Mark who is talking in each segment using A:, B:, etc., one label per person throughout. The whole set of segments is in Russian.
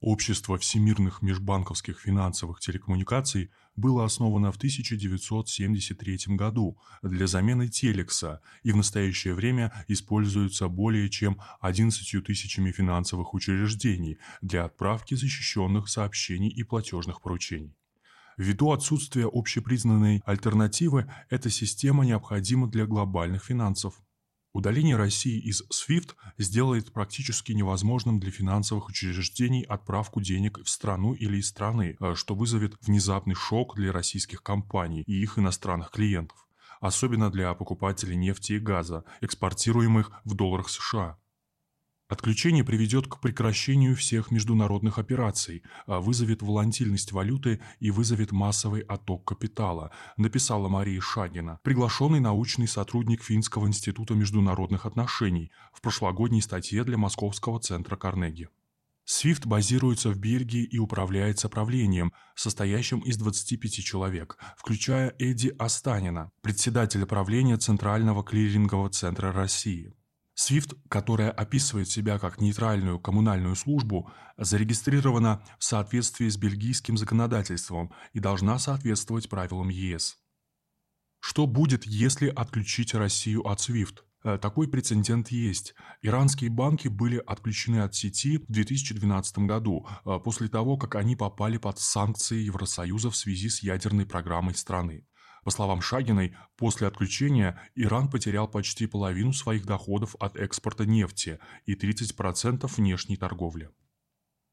A: Общество всемирных межбанковских финансовых телекоммуникаций было основано в 1973 году для замены телекса и в настоящее время используется более чем 11 тысячами финансовых учреждений для отправки защищенных сообщений и платежных поручений. Ввиду отсутствия общепризнанной альтернативы, эта система необходима для глобальных финансов. Удаление России из SWIFT сделает практически невозможным для финансовых учреждений отправку денег в страну или из страны, э, что вызовет внезапный шок для российских компаний и их иностранных клиентов, особенно для покупателей нефти и газа, экспортируемых в долларах США. Отключение приведет к прекращению всех международных операций, а вызовет волатильность валюты и вызовет массовый отток капитала, написала Мария Шагина, приглашенный научный сотрудник Финского института международных отношений в прошлогодней статье для Московского центра Карнеги. SWIFT базируется в Бельгии и управляется правлением, состоящим из 25 человек, включая Эдди Астанина, председателя правления Центрального клирингового центра России. SWIFT, которая описывает себя как нейтральную коммунальную службу, зарегистрирована в соответствии с бельгийским законодательством и должна соответствовать правилам ЕС. Что будет, если отключить Россию от SWIFT? Э, такой прецедент есть. Иранские банки были отключены от сети в 2012 году, э, после того, как они попали под санкции Евросоюза в связи с ядерной программой страны. По словам Шагиной, после отключения Иран потерял почти половину своих доходов от экспорта нефти и 30% внешней торговли.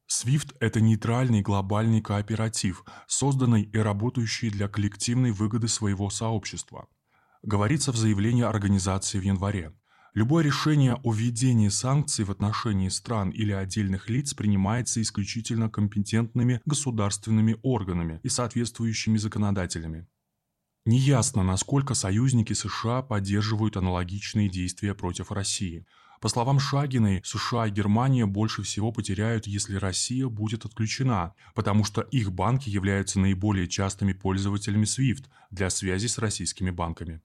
A: SWIFT – это нейтральный глобальный кооператив, созданный и работающий для коллективной выгоды своего сообщества. Говорится в заявлении организации в январе. Любое решение о введении санкций в отношении стран или отдельных лиц принимается исключительно компетентными государственными органами и соответствующими законодателями. Неясно, насколько союзники США поддерживают аналогичные действия против России. По словам Шагиной, США и Германия больше всего потеряют, если Россия будет отключена, потому что их банки являются наиболее частыми пользователями SWIFT для связи с российскими банками.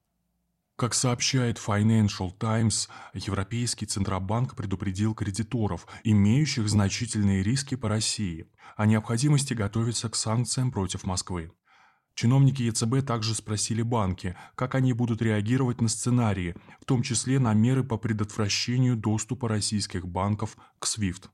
A: Как сообщает Financial Times, Европейский Центробанк предупредил кредиторов, имеющих значительные риски по России, о необходимости готовиться к санкциям против Москвы. Чиновники ЕЦБ также спросили банки, как они будут реагировать на сценарии, в том числе на меры по предотвращению доступа российских банков к SWIFT.